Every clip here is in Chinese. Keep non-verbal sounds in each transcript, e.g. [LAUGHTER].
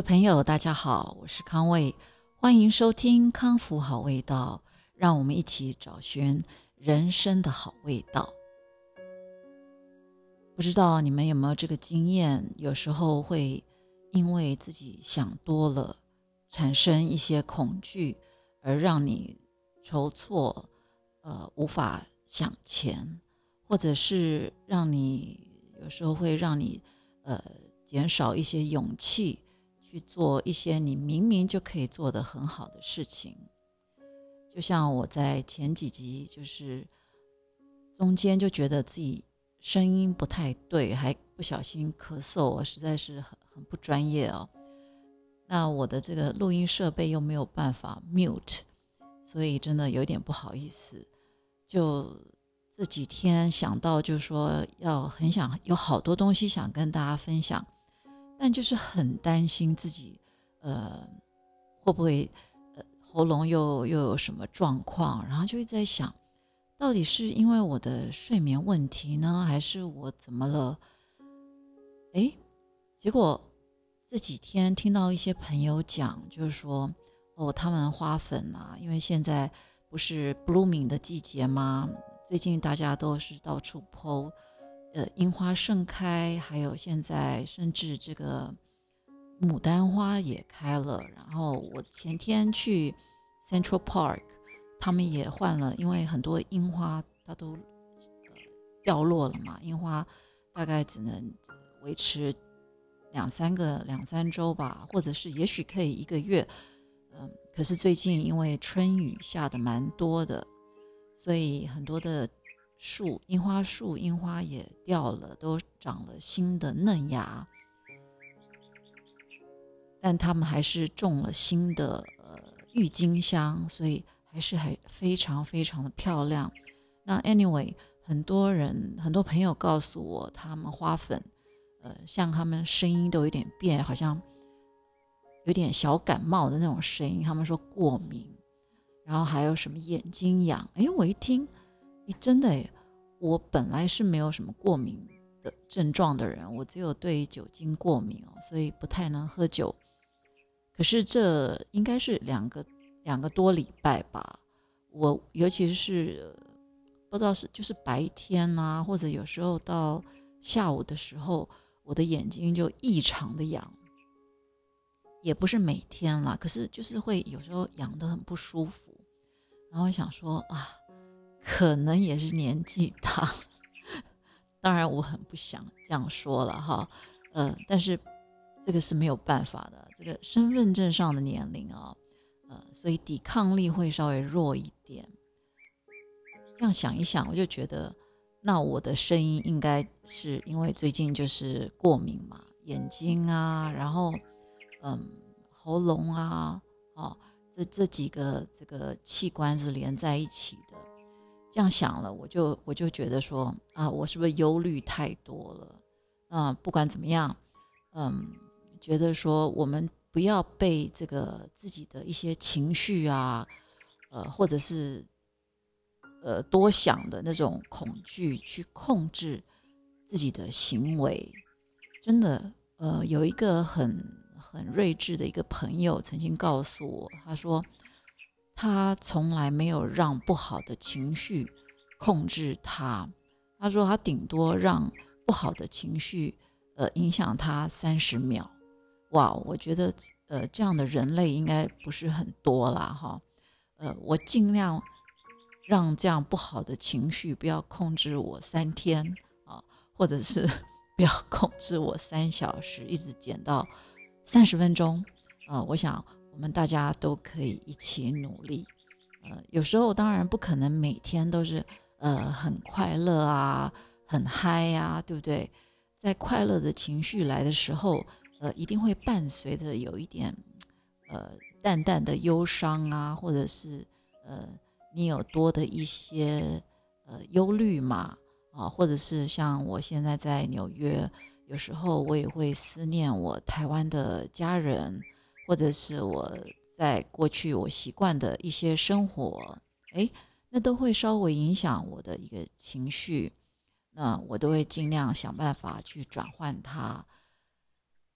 位朋友，大家好，我是康卫，欢迎收听康复好味道，让我们一起找寻人生的好味道。不知道你们有没有这个经验？有时候会因为自己想多了，产生一些恐惧，而让你筹措，呃，无法向前，或者是让你有时候会让你，呃，减少一些勇气。去做一些你明明就可以做的很好的事情，就像我在前几集就是中间就觉得自己声音不太对，还不小心咳嗽，我实在是很很不专业哦。那我的这个录音设备又没有办法 mute，所以真的有点不好意思。就这几天想到，就是说要很想有好多东西想跟大家分享。但就是很担心自己，呃，会不会呃喉咙又又有什么状况？然后就会在想，到底是因为我的睡眠问题呢，还是我怎么了？哎，结果这几天听到一些朋友讲，就是说，哦，他们花粉啊，因为现在不是 blooming 的季节吗？最近大家都是到处剖。呃，樱花盛开，还有现在甚至这个牡丹花也开了。然后我前天去 Central Park，他们也换了，因为很多樱花它都掉落了嘛。樱花大概只能维持两三个两三周吧，或者是也许可以一个月。嗯，可是最近因为春雨下的蛮多的，所以很多的。树樱花树樱花也掉了，都长了新的嫩芽，但他们还是种了新的呃郁金香，所以还是还非常非常的漂亮。那 anyway，很多人很多朋友告诉我，他们花粉，呃，像他们声音都有点变，好像有点小感冒的那种声音。他们说过敏，然后还有什么眼睛痒？哎，我一听。你真的诶，我本来是没有什么过敏的症状的人，我只有对酒精过敏哦，所以不太能喝酒。可是这应该是两个两个多礼拜吧，我尤其是不知道是就是白天啊，或者有时候到下午的时候，我的眼睛就异常的痒，也不是每天啦，可是就是会有时候痒的很不舒服，然后想说啊。可能也是年纪大，[LAUGHS] 当然我很不想这样说了哈，呃，但是这个是没有办法的，这个身份证上的年龄啊，呃，所以抵抗力会稍微弱一点。这样想一想，我就觉得，那我的声音应该是因为最近就是过敏嘛，眼睛啊，然后嗯，喉咙啊，哦，这这几个这个器官是连在一起的。这样想了，我就我就觉得说啊，我是不是忧虑太多了？啊，不管怎么样，嗯，觉得说我们不要被这个自己的一些情绪啊，呃，或者是呃多想的那种恐惧去控制自己的行为。真的，呃，有一个很很睿智的一个朋友曾经告诉我，他说。他从来没有让不好的情绪控制他。他说他顶多让不好的情绪呃影响他三十秒。哇，我觉得呃这样的人类应该不是很多啦哈。呃，我尽量让这样不好的情绪不要控制我三天啊，或者是 [LAUGHS] 不要控制我三小时，一直减到三十分钟啊。我想。我们大家都可以一起努力，呃，有时候当然不可能每天都是呃很快乐啊，很嗨呀，对不对？在快乐的情绪来的时候，呃，一定会伴随着有一点呃淡淡的忧伤啊，或者是呃你有多的一些呃忧虑嘛，啊，或者是像我现在在纽约，有时候我也会思念我台湾的家人。或者是我在过去我习惯的一些生活，哎，那都会稍微影响我的一个情绪，那我都会尽量想办法去转换它。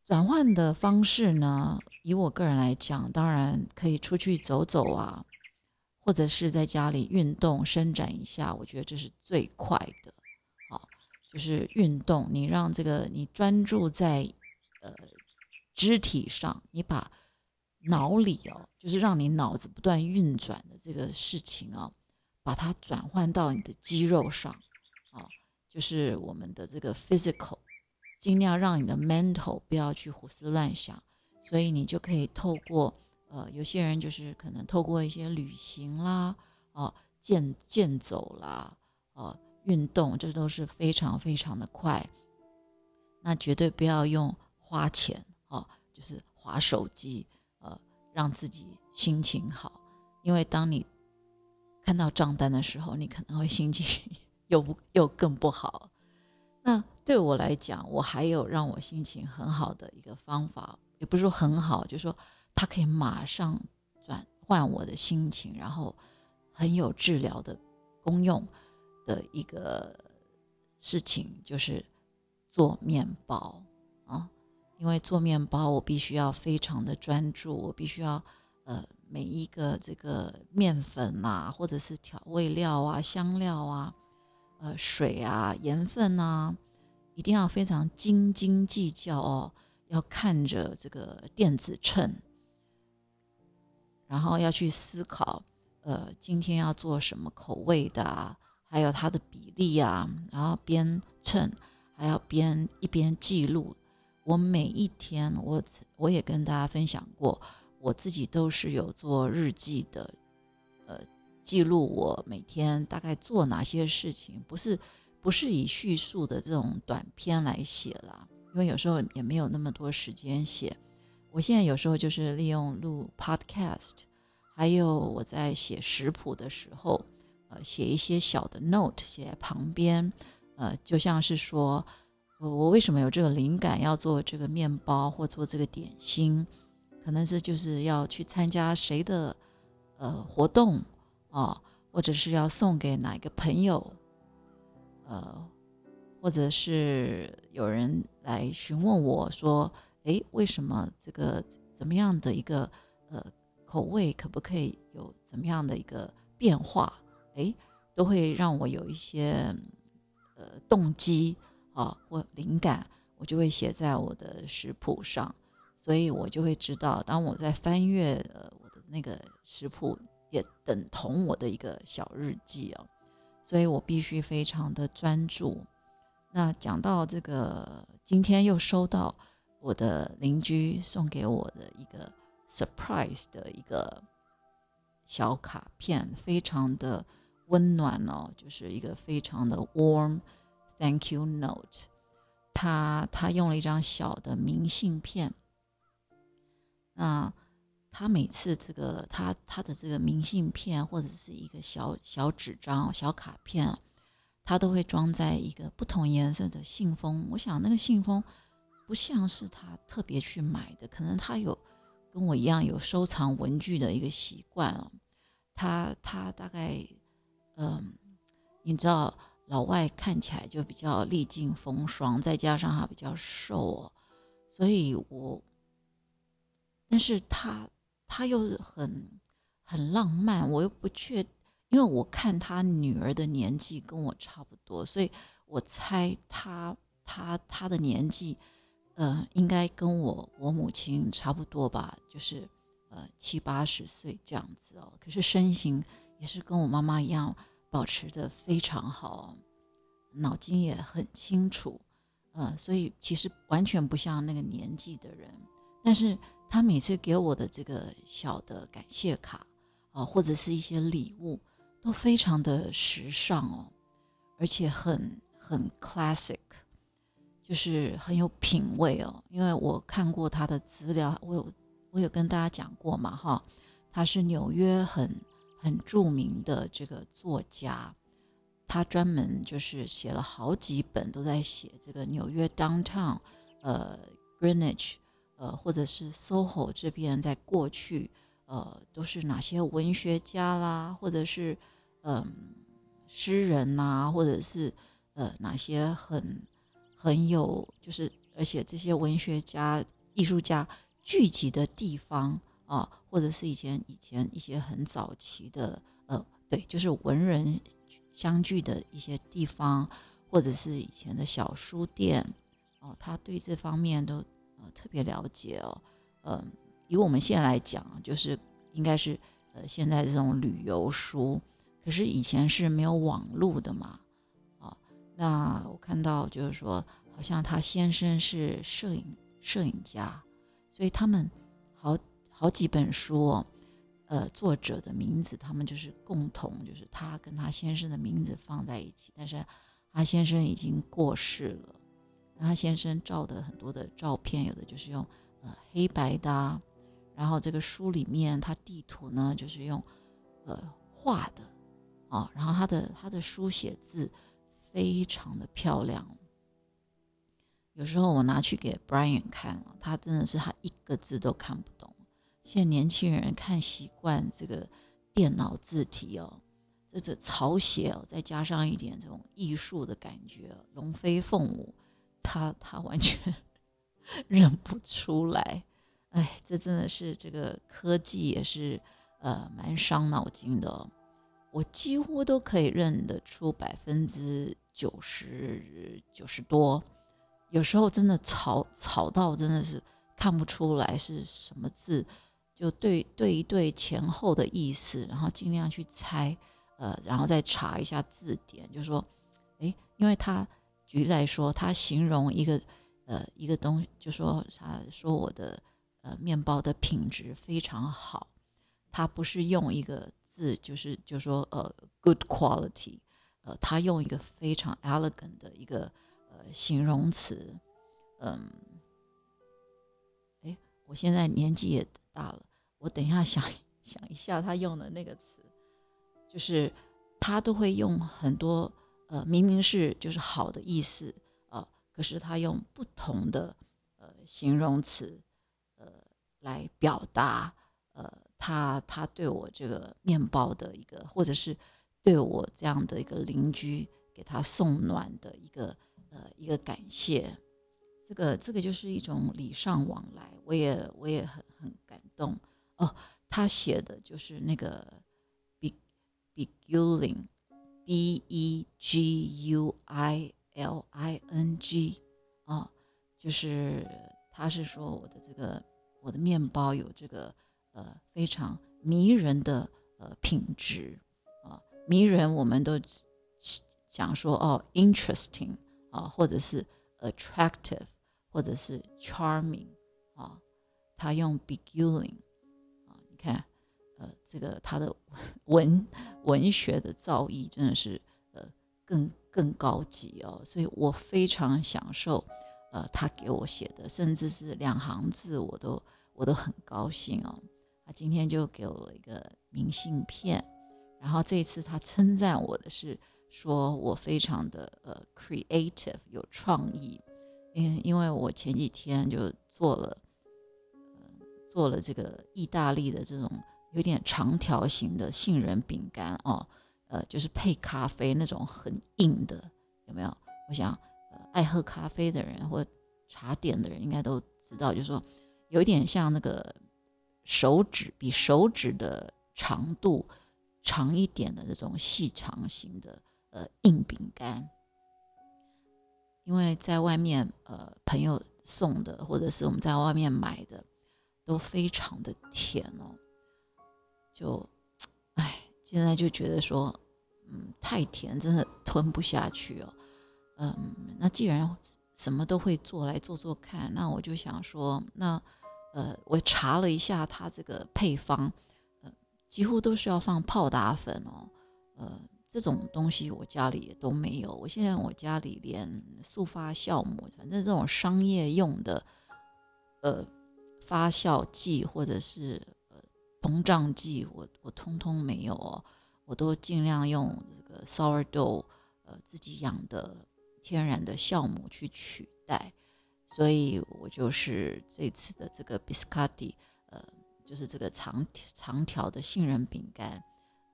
转换的方式呢，以我个人来讲，当然可以出去走走啊，或者是在家里运动伸展一下，我觉得这是最快的。好，就是运动，你让这个你专注在呃肢体上，你把脑里哦，就是让你脑子不断运转的这个事情啊，把它转换到你的肌肉上啊，就是我们的这个 physical。尽量让你的 mental 不要去胡思乱想，所以你就可以透过呃，有些人就是可能透过一些旅行啦，哦，健健走啦，哦，运动，这都是非常非常的快。那绝对不要用花钱哦，就是划手机，让自己心情好，因为当你看到账单的时候，你可能会心情 [LAUGHS] 又不又更不好。那对我来讲，我还有让我心情很好的一个方法，也不是说很好，就是说它可以马上转换我的心情，然后很有治疗的功用的一个事情，就是做面包啊。因为做面包，我必须要非常的专注，我必须要呃每一个这个面粉啊，或者是调味料啊、香料啊。呃，水啊，盐分啊，一定要非常斤斤计较哦。要看着这个电子秤，然后要去思考，呃，今天要做什么口味的啊，还有它的比例啊。然后边称，还要边一边记录。我每一天，我我也跟大家分享过，我自己都是有做日记的，呃。记录我每天大概做哪些事情，不是不是以叙述的这种短篇来写啦，因为有时候也没有那么多时间写。我现在有时候就是利用录 podcast，还有我在写食谱的时候，呃，写一些小的 note 写旁边，呃，就像是说，我我为什么有这个灵感要做这个面包或做这个点心，可能是就是要去参加谁的呃活动。哦，或者是要送给哪一个朋友，呃，或者是有人来询问我说，哎，为什么这个怎么样的一个呃口味，可不可以有怎么样的一个变化？哎，都会让我有一些呃动机啊或灵感，我就会写在我的食谱上，所以我就会知道，当我在翻阅呃我的那个食谱。也等同我的一个小日记哦，所以我必须非常的专注。那讲到这个，今天又收到我的邻居送给我的一个 surprise 的一个小卡片，非常的温暖哦，就是一个非常的 warm thank you note。他他用了一张小的明信片，那。他每次这个他他的这个明信片或者是一个小小纸张小卡片，他都会装在一个不同颜色的信封。我想那个信封不像是他特别去买的，可能他有跟我一样有收藏文具的一个习惯哦。他他大概嗯，你知道老外看起来就比较历尽风霜，再加上他比较瘦哦，所以我但是他。他又很很浪漫，我又不确，因为我看他女儿的年纪跟我差不多，所以我猜他他他的年纪，呃，应该跟我我母亲差不多吧，就是呃七八十岁这样子哦。可是身形也是跟我妈妈一样，保持的非常好，脑筋也很清楚，呃，所以其实完全不像那个年纪的人，但是。他每次给我的这个小的感谢卡啊，或者是一些礼物，都非常的时尚哦，而且很很 classic，就是很有品味哦。因为我看过他的资料，我有我有跟大家讲过嘛，哈，他是纽约很很著名的这个作家，他专门就是写了好几本，都在写这个纽约 downtown，呃，Greenwich。呃，或者是 SOHO 这边，在过去，呃，都是哪些文学家啦，或者是嗯诗人呐，或者是呃哪些很很有，就是而且这些文学家艺术家聚集的地方啊，或者是以前以前一些很早期的呃，对，就是文人相聚的一些地方，或者是以前的小书店哦，他对这方面都呃特别了解哦，嗯，以我们现在来讲，就是应该是呃现在这种旅游书，可是以前是没有网络的嘛。啊那我看到就是说，好像他先生是摄影摄影家，所以他们好几本书，哦，呃，作者的名字他们就是共同，就是他跟他先生的名字放在一起，但是他先生已经过世了。他先生照的很多的照片，有的就是用呃黑白的，然后这个书里面他地图呢就是用呃画的，啊，然后他的他的书写字。非常的漂亮，有时候我拿去给 Brian 看他真的是他一个字都看不。现在年轻人看习惯这个电脑字体哦，这这草写哦，再加上一点这种艺术的感觉，龙飞凤舞，他他完全认不出来。哎，这真的是这个科技也是呃蛮伤脑筋的。我几乎都可以认得出百分之。九十九十多，有时候真的吵吵到真的是看不出来是什么字，就对对一对前后的意思，然后尽量去猜，呃，然后再查一下字典，就说，哎，因为他举例来说，他形容一个呃一个东，就说他说我的呃面包的品质非常好，他不是用一个字，就是就说呃 good quality。呃，他用一个非常 elegant 的一个呃形容词，嗯，哎，我现在年纪也大了，我等一下想想一下他用的那个词，就是他都会用很多呃明明是就是好的意思啊，可是他用不同的呃形容词呃来表达呃他他对我这个面包的一个或者是。对我这样的一个邻居，给他送暖的一个呃一个感谢，这个这个就是一种礼尚往来，我也我也很很感动哦。他写的就是那个 be beguiling，b e g u i l i n g 啊，就是他是说我的这个我的面包有这个呃非常迷人的呃品质啊。迷人，我们都讲说哦，interesting 啊，或者是 attractive，或者是 charming。他用 beguiling 啊，你看，呃，这个他的文 [LAUGHS] 文学的造诣真的是呃更更高级哦，所以我非常享受呃他给我写的，甚至是两行字我都我都很高兴哦。他今天就给我了一个明信片。然后这一次他称赞我的是说我非常的呃 creative 有创意，因因为我前几天就做了做了这个意大利的这种有点长条形的杏仁饼干哦，呃就是配咖啡那种很硬的有没有？我想爱喝咖啡的人或茶点的人应该都知道，就是说有点像那个手指比手指的长度。长一点的这种细长型的呃硬饼干，因为在外面呃朋友送的或者是我们在外面买的都非常的甜哦，就哎现在就觉得说嗯太甜真的吞不下去哦，嗯那既然什么都会做来做做看，那我就想说那呃我查了一下它这个配方。呃几乎都是要放泡打粉哦，呃，这种东西我家里也都没有。我现在我家里连速发酵母，反正这种商业用的，呃，发酵剂或者是呃膨胀剂，我我通通没有哦。我都尽量用这个 sourdough，呃，自己养的天然的酵母去取代。所以我就是这次的这个 biscotti，呃。就是这个长长条的杏仁饼干，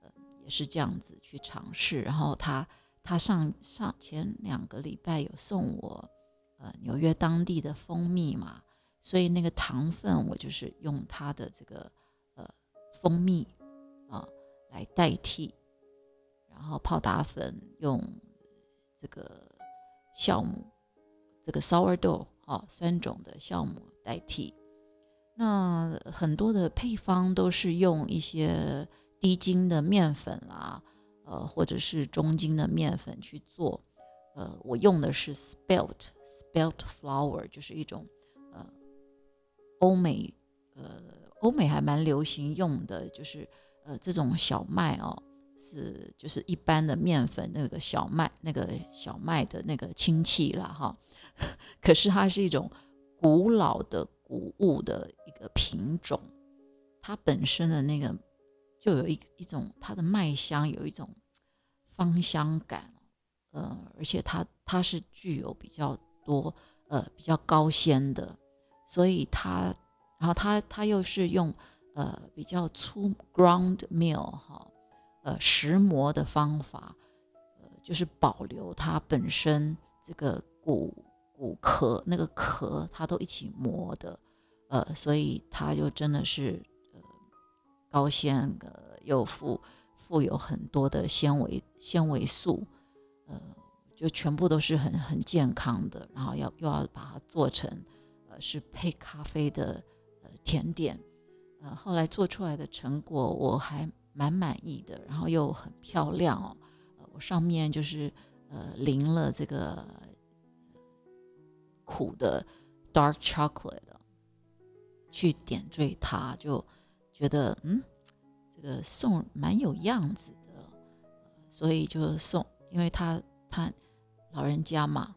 呃，也是这样子去尝试。然后他他上上前两个礼拜有送我，呃，纽约当地的蜂蜜嘛，所以那个糖分我就是用它的这个呃蜂蜜啊来代替，然后泡打粉用这个酵母，这个 sourdough 啊酸种的酵母代替。那很多的配方都是用一些低筋的面粉啦，呃，或者是中筋的面粉去做。呃，我用的是 spelt spelt flour，就是一种欧美呃欧美还蛮流行用的，就是呃这种小麦哦，是就是一般的面粉那个小麦那个小麦的那个亲戚了哈。[LAUGHS] 可是它是一种古老的谷物的一个品种，它本身的那个就有一一种它的麦香有一种芳香感。呃，而且它它是具有比较多呃比较高纤的，所以它，然后它它又是用呃比较粗 ground meal 哈，呃石磨的方法，呃就是保留它本身这个骨骨壳那个壳它都一起磨的，呃所以它就真的是呃高纤呃又富富有很多的纤维纤维素。呃，就全部都是很很健康的，然后要又要把它做成，是配咖啡的呃甜点，呃，后来做出来的成果我还蛮满意的，然后又很漂亮哦，呃，我上面就是呃淋了这个苦的 dark chocolate 去点缀它，就觉得嗯，这个送蛮有样子的，所以就送。因为他他老人家嘛，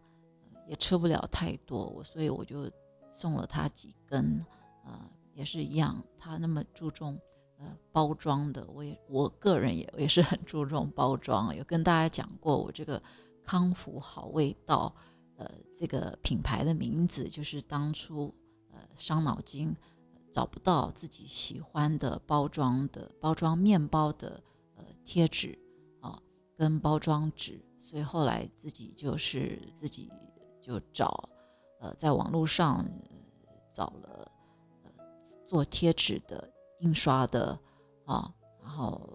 也吃不了太多，我所以我就送了他几根，呃，也是一样。他那么注重呃包装的，我也我个人也也是很注重包装。有跟大家讲过，我这个康福好味道，呃，这个品牌的名字就是当初呃伤脑筋找不到自己喜欢的包装的包装面包的呃贴纸啊。跟包装纸，所以后来自己就是自己就找，呃，在网络上找了呃做贴纸的印刷的啊，然后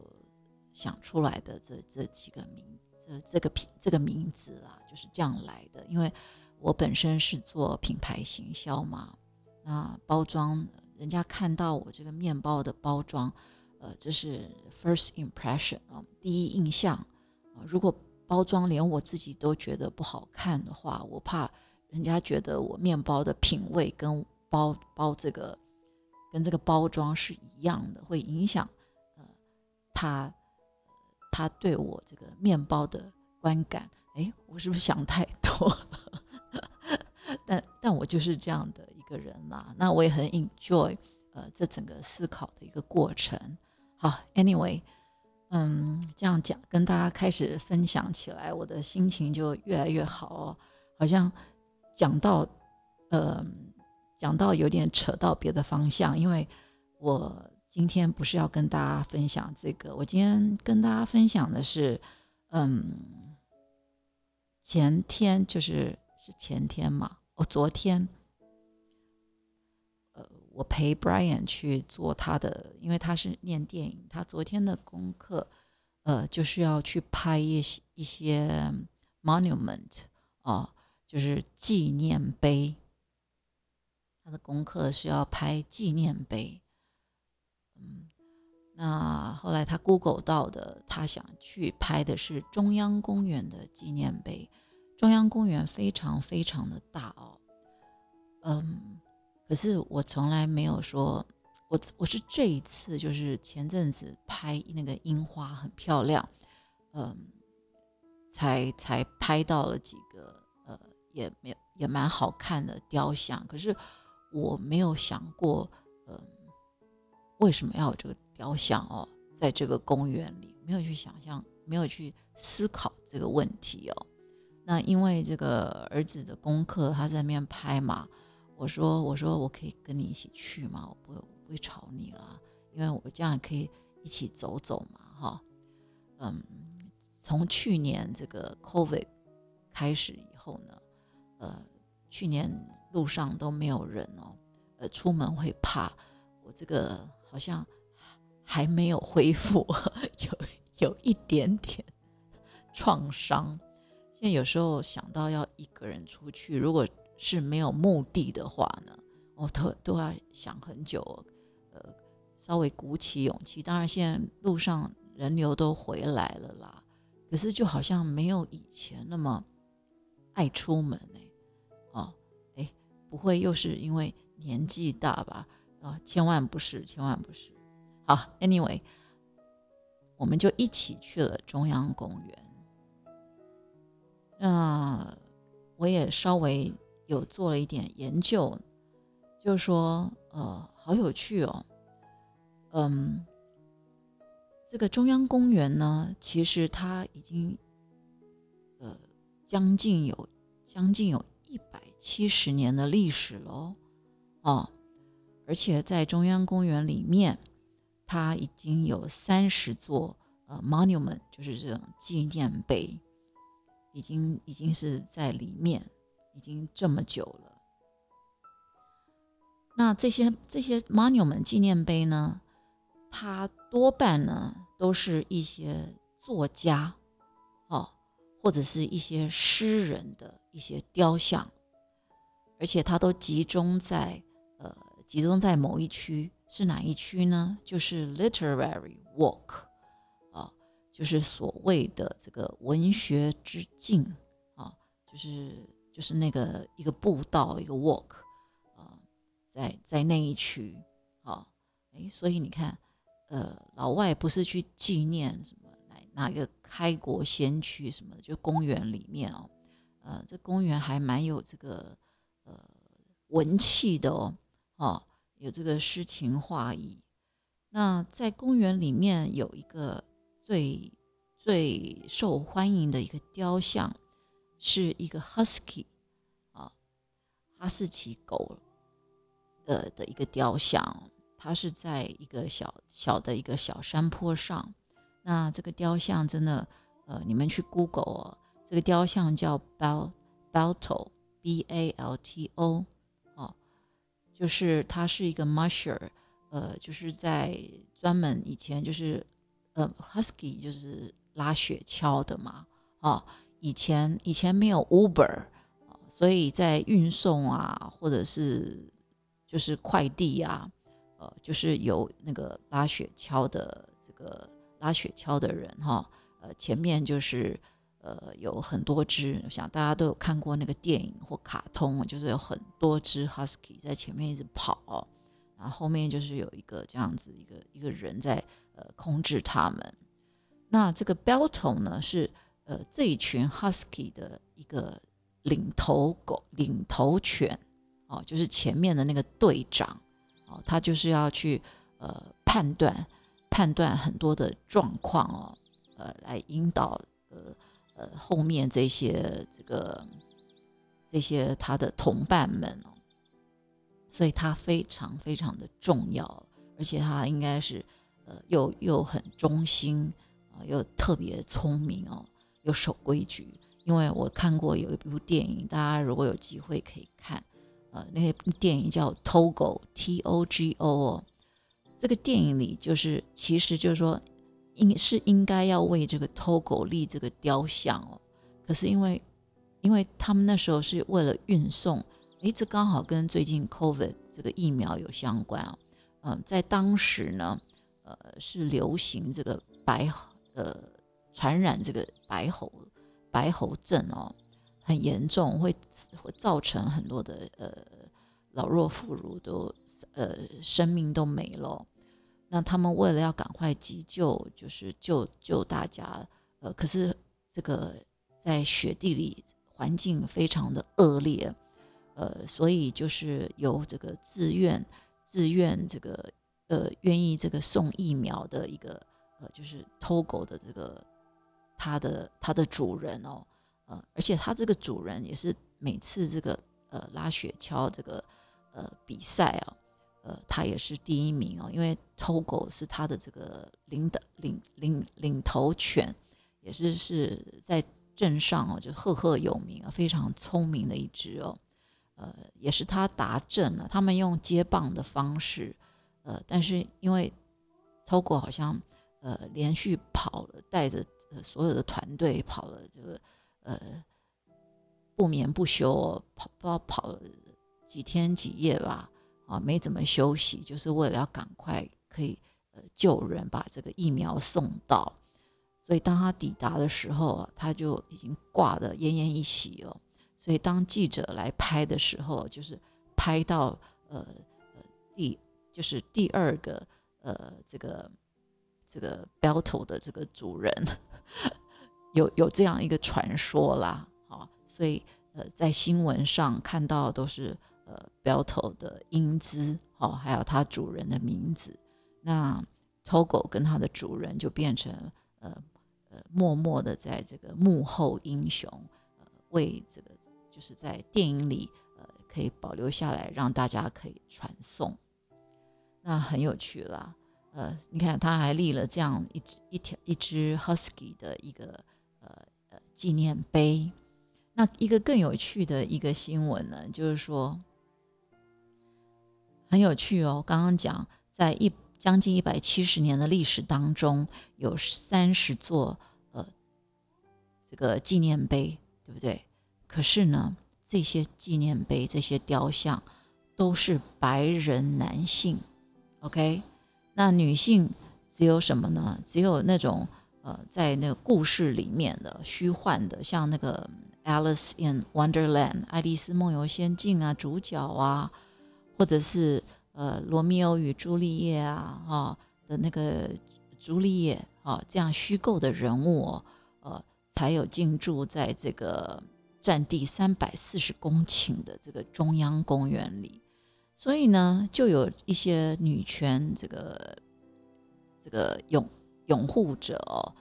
想出来的这这几个名，这这个品这个名字啊，就是这样来的。因为我本身是做品牌行销嘛，那包装人家看到我这个面包的包装，呃，这是 first impression 啊，第一印象。如果包装连我自己都觉得不好看的话，我怕人家觉得我面包的品味跟包包这个跟这个包装是一样的，会影响呃他他对我这个面包的观感。哎，我是不是想太多了？[LAUGHS] 但但我就是这样的一个人啦。那我也很 enjoy 呃这整个思考的一个过程。好，anyway。嗯，这样讲跟大家开始分享起来，我的心情就越来越好哦。好像讲到，呃，讲到有点扯到别的方向，因为我今天不是要跟大家分享这个，我今天跟大家分享的是，嗯，前天就是是前天嘛，我昨天。呃我陪 Brian 去做他的，因为他是念电影，他昨天的功课，呃，就是要去拍一些一些 monument 啊，就是纪念碑。他的功课是要拍纪念碑，嗯，那后来他 Google 到的，他想去拍的是中央公园的纪念碑。中央公园非常非常的大哦，嗯。可是我从来没有说，我我是这一次就是前阵子拍那个樱花很漂亮，嗯，才才拍到了几个也没有也蛮好看的雕像。可是我没有想过，嗯，为什么要有这个雕像哦，在这个公园里没有去想象，没有去思考这个问题哦。那因为这个儿子的功课他在那边拍嘛。我说：“我说我可以跟你一起去吗？我不会不会吵你了，因为我这样可以一起走走嘛，哈，嗯，从去年这个 COVID 开始以后呢，呃，去年路上都没有人哦，呃出门会怕，我这个好像还没有恢复，[LAUGHS] 有有一点点创伤。现在有时候想到要一个人出去，如果是没有目的的话呢，我都都要想很久，呃，稍微鼓起勇气。当然，现在路上人流都回来了啦，可是就好像没有以前那么爱出门哎，哦，哎，不会又是因为年纪大吧？啊，千万不是，千万不是。好，Anyway，我们就一起去了中央公园。那我也稍微有做了一点研究，就是说，呃，好有趣哦，嗯，这个中央公园呢，其实它已经，呃，将近有将近有一百七十年的历史了哦，而且在中央公园里面，它已经有三十座呃 monument，就是这种纪念碑。已经已经是在里面，已经这么久了。那这些这些 monument 纪念碑呢，它多半呢都是一些作家，或者是一些诗人的一些雕像，而且它都集中在呃集中在某一区，是哪一区呢？就是 literary walk 啊。就是所谓的这个文学之境啊，就是就是那个一个步道一个 walk 啊，在在那一区啊，哎，所以你看，呃，老外不是去纪念什么哪一个开国先驱什么的，就公园里面哦，呃，这公园还蛮有这个呃文气的哦，哦，有这个诗情画意。那在公园里面有一个。最最受欢迎的一个雕像，是一个 husky 啊，哈士奇狗，呃的一个雕像。它是在一个小小的一个小山坡上。那这个雕像真的，呃，你们去 Google，哦这个雕像叫 Bal Balto B A L T O，哦，就是它是一个 musher，呃，就是在专门以前就是。呃，husky 就是拉雪橇的嘛，哦，以前以前没有 Uber，所以在运送啊，或者是就是快递啊，呃，就是有那个拉雪橇的这个拉雪橇的人哈，呃，前面就是呃有很多只，我想大家都有看过那个电影或卡通，就是有很多只 husky 在前面一直跑。然后后面就是有一个这样子一个一个人在呃控制他们。那这个 Belton 呢是呃这一群 Husky 的一个领头狗、领头犬哦，就是前面的那个队长哦，他就是要去呃判断判断很多的状况哦，呃来引导呃呃后面这些这个这些他的同伴们哦。所以他非常非常的重要，而且他应该是，呃，又又很忠心啊，又特别聪明哦，又守规矩。因为我看过有一部电影，大家如果有机会可以看，呃，那部电影叫《Togo》，T O G O 哦。这个电影里就是，其实就是说，应是应该要为这个 Togo 立这个雕像哦。可是因为，因为他们那时候是为了运送。诶，这刚好跟最近 COVID 这个疫苗有相关啊。嗯，在当时呢，呃，是流行这个白呃传染这个白喉白喉症哦，很严重，会会造成很多的呃老弱妇孺都呃生命都没了。那他们为了要赶快急救，就是救救大家，呃，可是这个在雪地里环境非常的恶劣。呃，所以就是有这个自愿、自愿这个呃愿意这个送疫苗的一个呃，就是偷狗的这个他的他的主人哦，呃，而且他这个主人也是每次这个呃拉雪橇这个呃比赛啊，呃，他也是第一名哦，因为偷狗是他的这个领的领领领头犬，也是是在镇上哦就赫赫有名啊，非常聪明的一只哦。呃，也是他达阵了。他们用接棒的方式，呃，但是因为 Togo 好像呃连续跑了，带着呃所有的团队跑了这个呃不眠不休，哦跑不知道跑了几天几夜吧，啊，没怎么休息，就是为了要赶快可以呃救人，把这个疫苗送到。所以当他抵达的时候啊，他就已经挂得奄奄一息哦。所以当记者来拍的时候，就是拍到呃呃第就是第二个呃这个这个 b e l t 的这个主人 [LAUGHS] 有有这样一个传说啦，啊，所以呃在新闻上看到都是呃标头的英姿哦，还有它主人的名字。那 Togo 跟它的主人就变成呃。呃，默默的在这个幕后英雄，呃，为这个就是在电影里，呃，可以保留下来，让大家可以传颂，那很有趣啦。呃，你看他还立了这样一只一条一只 husky 的一个呃呃纪念碑。那一个更有趣的一个新闻呢，就是说很有趣哦。刚刚讲在一。将近一百七十年的历史当中，有三十座呃这个纪念碑，对不对？可是呢，这些纪念碑、这些雕像都是白人男性，OK？那女性只有什么呢？只有那种呃，在那个故事里面的虚幻的，像那个《Alice in Wonderland》《爱丽丝梦游仙境》啊，主角啊，或者是。呃，罗密欧与朱丽叶啊，哈的那个朱丽叶啊，这样虚构的人物，哦呃，才有进驻在这个占地三百四十公顷的这个中央公园里。所以呢，就有一些女权这个这个拥拥护者哦，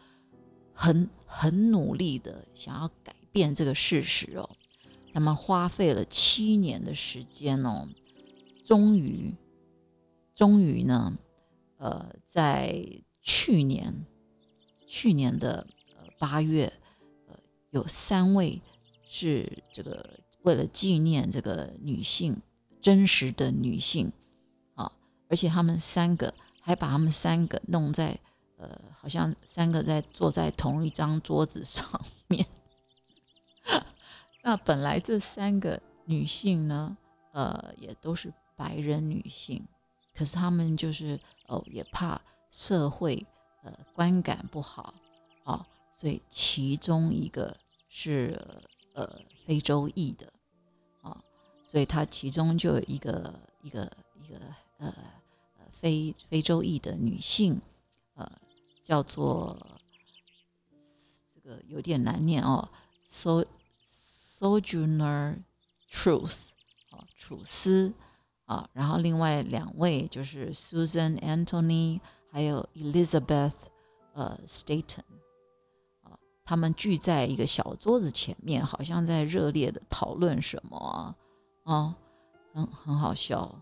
很很努力的想要改变这个事实哦，他们花费了七年的时间哦，终于。终于呢，呃，在去年，去年的呃八月，呃，有三位是这个为了纪念这个女性真实的女性啊，而且他们三个还把他们三个弄在呃，好像三个在坐在同一张桌子上面。[LAUGHS] 那本来这三个女性呢，呃，也都是白人女性。可是他们就是哦，也怕社会呃观感不好啊，所以其中一个是呃非洲裔的啊，所以他其中就有一个一个一个呃呃非非洲裔的女性，呃叫做这个有点难念哦，so sojourner truth 啊，楚斯。啊，然后另外两位就是 Susan Anthony 还有 Elizabeth 呃 Staten 啊，他们聚在一个小桌子前面，好像在热烈的讨论什么啊，很很好笑。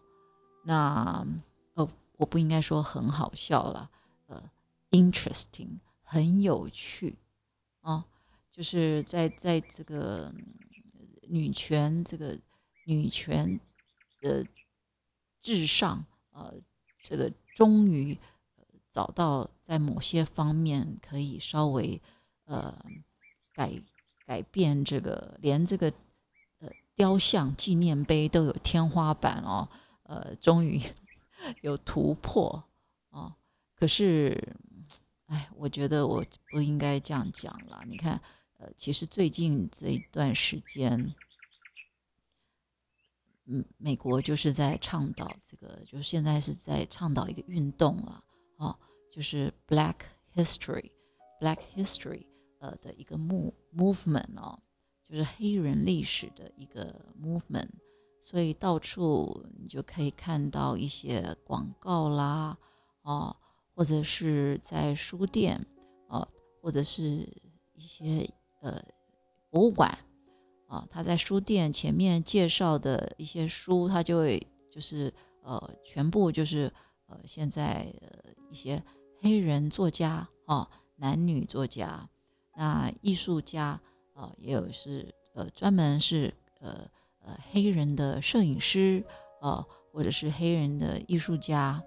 那哦，我不应该说很好笑了，呃，interesting 很有趣啊，就是在在这个女权这个女权的。至上，呃，这个终于找到在某些方面可以稍微呃改改变这个，连这个呃雕像纪念碑都有天花板哦，呃，终于 [LAUGHS] 有突破哦。可是，哎，我觉得我不应该这样讲了。你看，呃，其实最近这一段时间。嗯，美国就是在倡导这个，就是现在是在倡导一个运动了，哦，就是 Black History，Black History，呃的一个 move movement 哦，就是黑人历史的一个 movement，所以到处你就可以看到一些广告啦，哦，或者是在书店，哦，或者是一些呃博物馆。啊，他在书店前面介绍的一些书，他就会就是呃，全部就是呃，现在呃一些黑人作家啊，男女作家，那艺术家啊，也有是呃专门是呃呃黑人的摄影师，啊，或者是黑人的艺术家，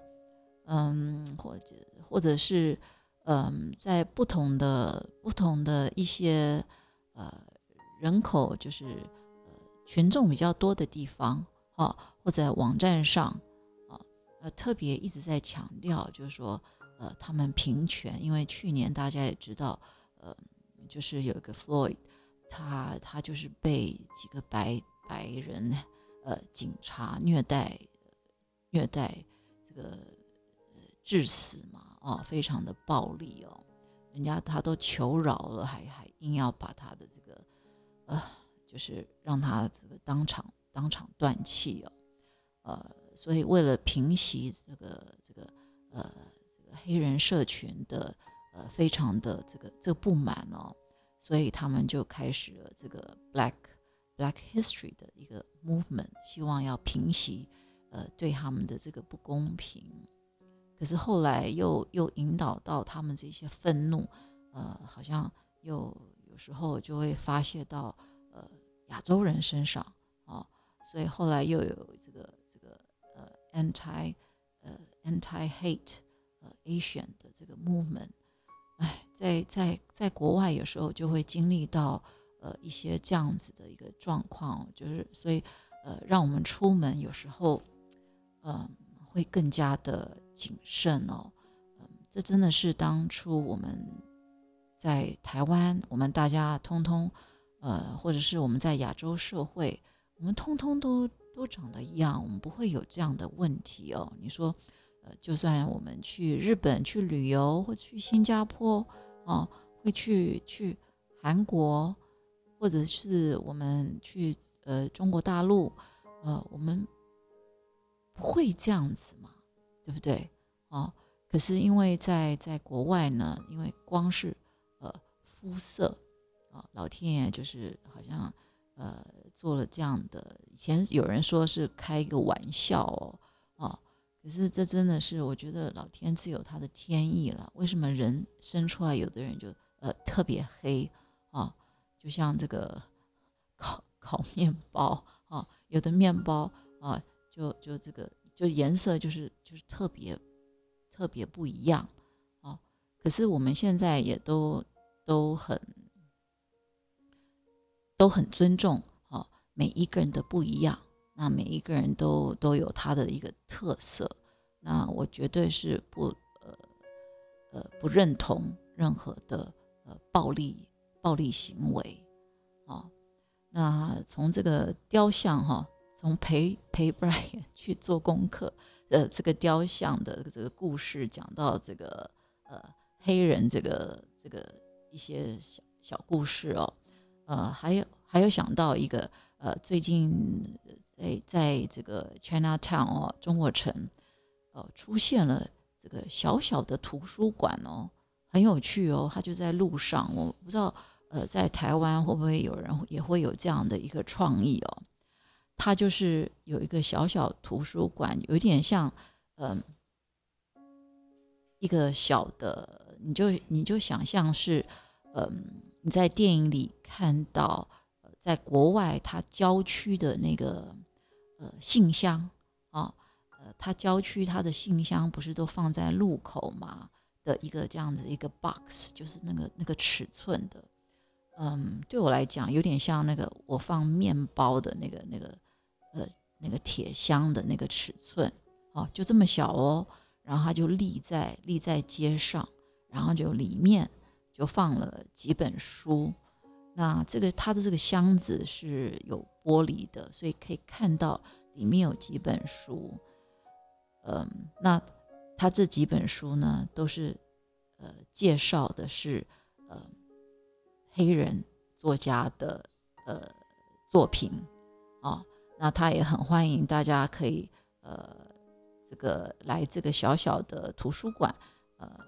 嗯，或者或者是嗯，在不同的不同的一些呃人口就是呃群众比较多的地方，啊，或者网站上，啊，呃，特别一直在强调，就是说，呃，他们平权，因为去年大家也知道，呃，就是有一个 Floyd。他他就是被几个白白人呃警察虐待虐待这个呃致死嘛哦，非常的暴力哦，人家他都求饶了，还还硬要把他的这呃就是让他这个当场当场断气哦，呃，所以为了平息这个这个呃这个黑人社群的呃非常的这个这个不满哦。所以他们就开始了这个 Black Black History 的一个 movement，希望要平息呃对他们的这个不公平。可是后来又又引导到他们这些愤怒，呃，好像又有时候就会发泄到呃亚洲人身上啊，所以后来又有这个这个呃 anti 呃 anti hate 呃 Asian 的这个 movement。哎，在在在国外有时候就会经历到呃一些这样子的一个状况，就是所以呃让我们出门有时候嗯会更加的谨慎哦，嗯，这真的是当初我们在台湾，我们大家通通呃或者是我们在亚洲社会，我们通通都都长得一样，我们不会有这样的问题哦。你说。呃，就算我们去日本去旅游，或去新加坡，哦，会去去韩国，或者是我们去呃中国大陆，呃，我们不会这样子嘛，对不对？哦，可是因为在在国外呢，因为光是肤色，啊，老天爷就是好像呃做了这样的，以前有人说是开一个玩笑哦，啊。可是这真的是，我觉得老天自有他的天意了。为什么人生出来，有的人就呃特别黑啊？就像这个烤烤面包啊，有的面包啊，就就这个就颜色就是就是特别特别不一样啊。可是我们现在也都都很都很尊重啊，每一个人的不一样。那每一个人都都有他的一个特色，那我绝对是不呃呃不认同任何的呃暴力暴力行为啊。那从这个雕像哈，从陪陪 [LAUGHS] Brian 去做功课呃这个雕像的这个故事讲到这个呃黑人这个这个一些小小故事哦，呃还有还有想到一个呃最近。在在这个 China Town 哦，中国城，呃，出现了这个小小的图书馆哦，很有趣哦。它就在路上，我不知道，呃，在台湾会不会有人也会有这样的一个创意哦？它就是有一个小小图书馆，有点像，嗯，一个小的，你就你就想象是，嗯，你在电影里看到，在国外它郊区的那个。呃，信箱啊，呃，它郊区它的信箱不是都放在路口嘛的一个这样子一个 box，就是那个那个尺寸的，嗯，对我来讲有点像那个我放面包的那个那个呃那个铁箱的那个尺寸，哦，就这么小哦，然后它就立在立在街上，然后就里面就放了几本书。那这个它的这个箱子是有玻璃的，所以可以看到里面有几本书。嗯，那它这几本书呢，都是呃介绍的是呃黑人作家的呃作品啊。那他也很欢迎大家可以呃这个来这个小小的图书馆呃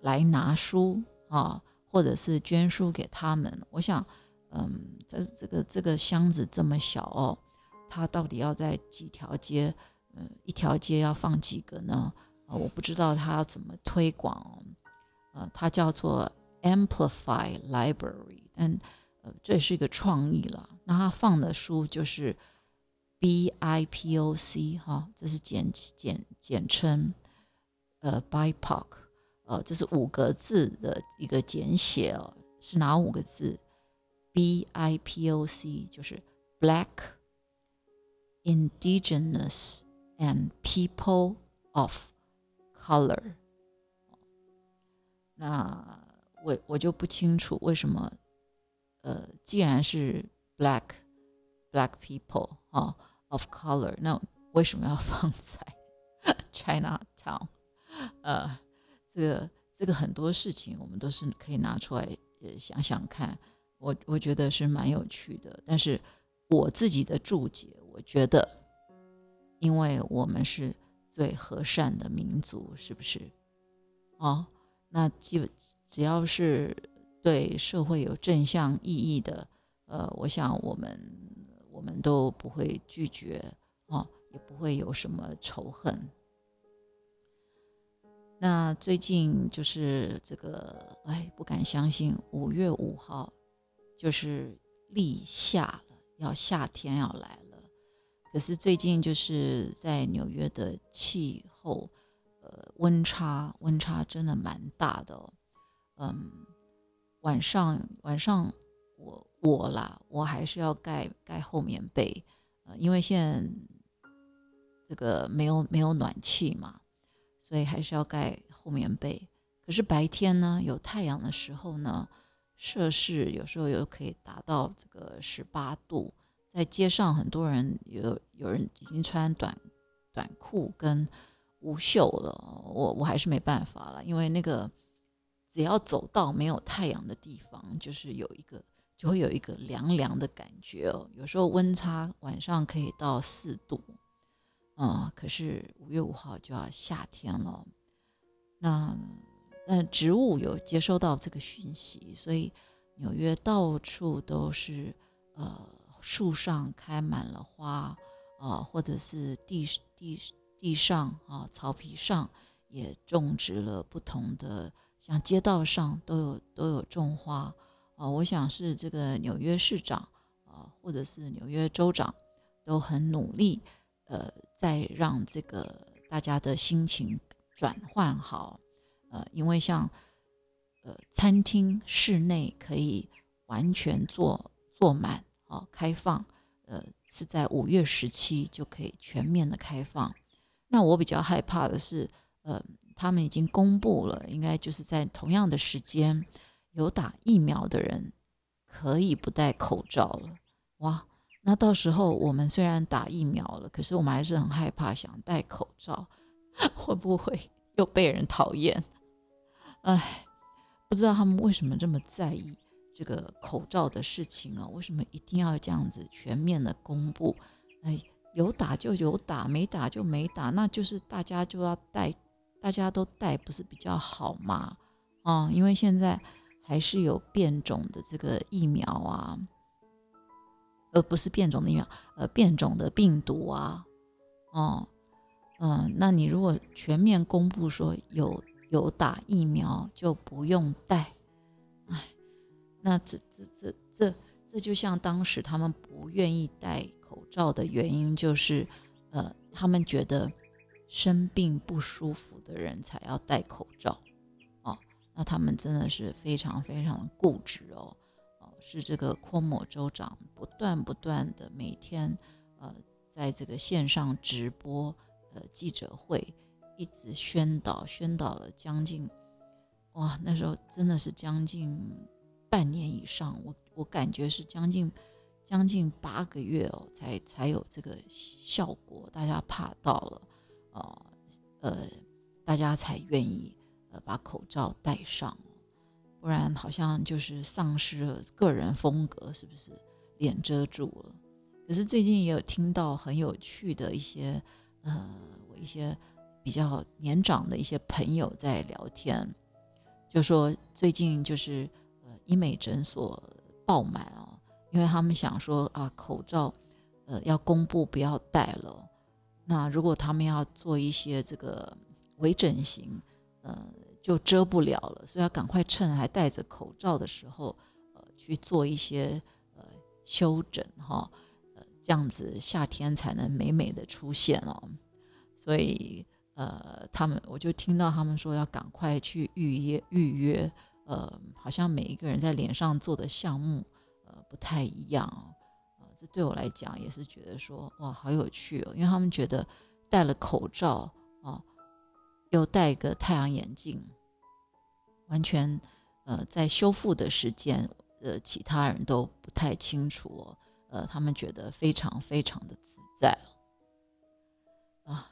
来拿书啊。或者是捐书给他们，我想，嗯，这这个这个箱子这么小哦，它到底要在几条街，嗯，一条街要放几个呢？我不知道它要怎么推广，呃，它叫做 Amplify Library，但呃，这是一个创意了。那它放的书就是，B I P O C 哈，这是简简简称，呃，BIPOC，呃，这是五个字的一个简写哦，是哪五个字？B I P O C 就是 Black Indigenous and People of Color。那我我就不清楚为什么，呃，既然是 Black Black People 啊。of color，那为什么要放在 China Town？呃，这个这个很多事情我们都是可以拿出来呃想想看，我我觉得是蛮有趣的。但是我自己的注解，我觉得，因为我们是最和善的民族，是不是？哦，那基本只要是对社会有正向意义的，呃，我想我们。我们都不会拒绝哦，也不会有什么仇恨。那最近就是这个，哎，不敢相信，五月五号就是立夏了，要夏天要来了。可是最近就是在纽约的气候，呃，温差温差真的蛮大的。嗯，晚上晚上我。我啦，我还是要盖盖厚棉被，呃，因为现在这个没有没有暖气嘛，所以还是要盖厚棉被。可是白天呢，有太阳的时候呢，摄氏有时候又可以达到这个十八度，在街上很多人有有人已经穿短短裤跟无袖了，我我还是没办法了，因为那个只要走到没有太阳的地方，就是有一个。就会有一个凉凉的感觉哦，有时候温差晚上可以到四度，嗯，可是五月五号就要夏天了，那那植物有接收到这个讯息，所以纽约到处都是呃树上开满了花啊，或者是地地地上啊草皮上也种植了不同的，像街道上都有都有种花。啊，我想是这个纽约市长啊，或者是纽约州长，都很努力，呃，再让这个大家的心情转换好，呃，因为像呃餐厅室内可以完全坐坐满，哦，开放，呃，是在五月十七就可以全面的开放。那我比较害怕的是，呃，他们已经公布了，应该就是在同样的时间。有打疫苗的人可以不戴口罩了，哇！那到时候我们虽然打疫苗了，可是我们还是很害怕，想戴口罩，[LAUGHS] 会不会又被人讨厌？哎，不知道他们为什么这么在意这个口罩的事情啊？为什么一定要这样子全面的公布？哎，有打就有打，没打就没打，那就是大家就要戴，大家都戴不是比较好吗？啊，因为现在。还是有变种的这个疫苗啊，而不是变种的疫苗，呃，变种的病毒啊，哦，嗯，那你如果全面公布说有有打疫苗就不用戴，哎，那这这这这这就像当时他们不愿意戴口罩的原因，就是呃，他们觉得生病不舒服的人才要戴口罩。哦那他们真的是非常非常固执，哦，是这个库莫州长不断不断的每天，呃，在这个线上直播，呃，记者会一直宣导，宣导了将近，哇，那时候真的是将近半年以上，我我感觉是将近将近八个月哦，才才有这个效果，大家怕到了，呃呃，大家才愿意。呃，把口罩戴上，不然好像就是丧失了个人风格，是不是？脸遮住了。可是最近也有听到很有趣的一些，呃，我一些比较年长的一些朋友在聊天，就说最近就是呃医美诊所爆满哦，因为他们想说啊，口罩呃要公布不要戴了，那如果他们要做一些这个微整形。呃，就遮不了了，所以要赶快趁还戴着口罩的时候，呃，去做一些呃修整哈，呃，这样子夏天才能美美的出现哦。所以呃，他们我就听到他们说要赶快去预约预约，呃，好像每一个人在脸上做的项目呃不太一样。呃，这对我来讲也是觉得说哇好有趣哦，因为他们觉得戴了口罩啊，又戴个太阳眼镜，完全呃在修复的时间。呃，其他人都不太清楚哦。呃，他们觉得非常非常的自在啊，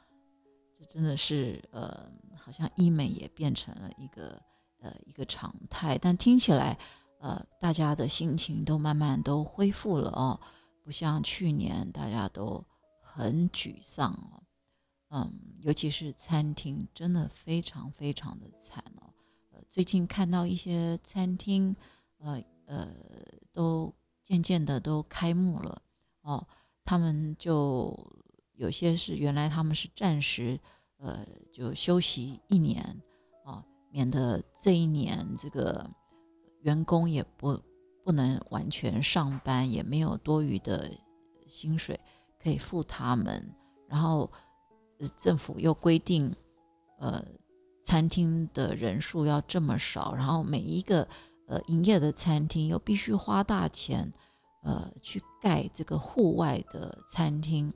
这真的是呃，好像医美也变成了一个呃一个常态。但听起来，呃，大家的心情都慢慢都恢复了哦，不像去年大家都很沮丧哦。嗯，尤其是餐厅，真的非常非常的惨哦。呃，最近看到一些餐厅，呃。呃，都渐渐的都开幕了哦。他们就有些是原来他们是暂时呃就休息一年哦，免得这一年这个员工也不不能完全上班，也没有多余的薪水可以付他们。然后政府又规定，呃，餐厅的人数要这么少，然后每一个。呃，营业的餐厅又必须花大钱，呃，去盖这个户外的餐厅，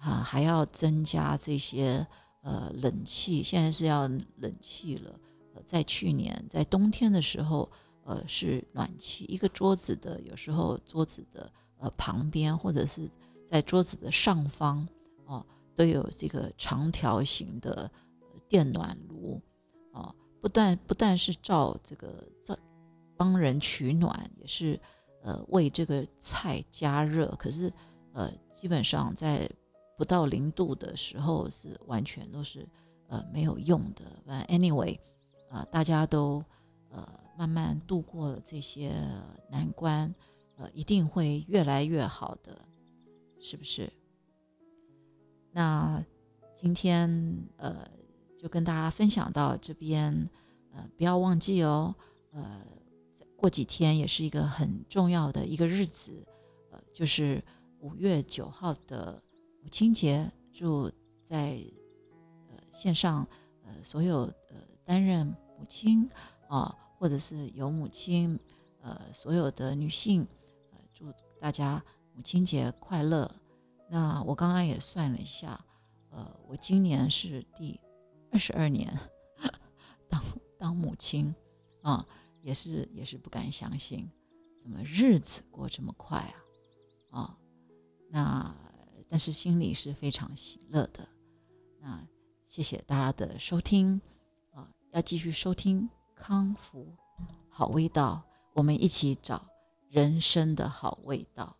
啊，还要增加这些呃冷气，现在是要冷气了。呃，在去年在冬天的时候，呃，是暖气，一个桌子的有时候桌子的呃旁边或者是在桌子的上方，都有这个长条形的电暖炉，哦，不但不但是照这个照。帮人取暖也是，呃，为这个菜加热。可是，呃，基本上在不到零度的时候是完全都是呃没有用的。反正 anyway，啊，大家都呃慢慢度过了这些难关，呃，一定会越来越好的，是不是？那今天呃就跟大家分享到这边，呃，不要忘记哦，呃。过几天也是一个很重要的一个日子，呃，就是五月九号的母亲节。祝在呃线上呃所有呃担任母亲啊，或者是有母亲呃所有的女性，呃，祝大家母亲节快乐。那我刚刚也算了一下，呃，我今年是第二十二年当当母亲啊。也是也是不敢相信，怎么日子过这么快啊？啊，那但是心里是非常喜乐的。那谢谢大家的收听啊，要继续收听康福好味道，我们一起找人生的好味道。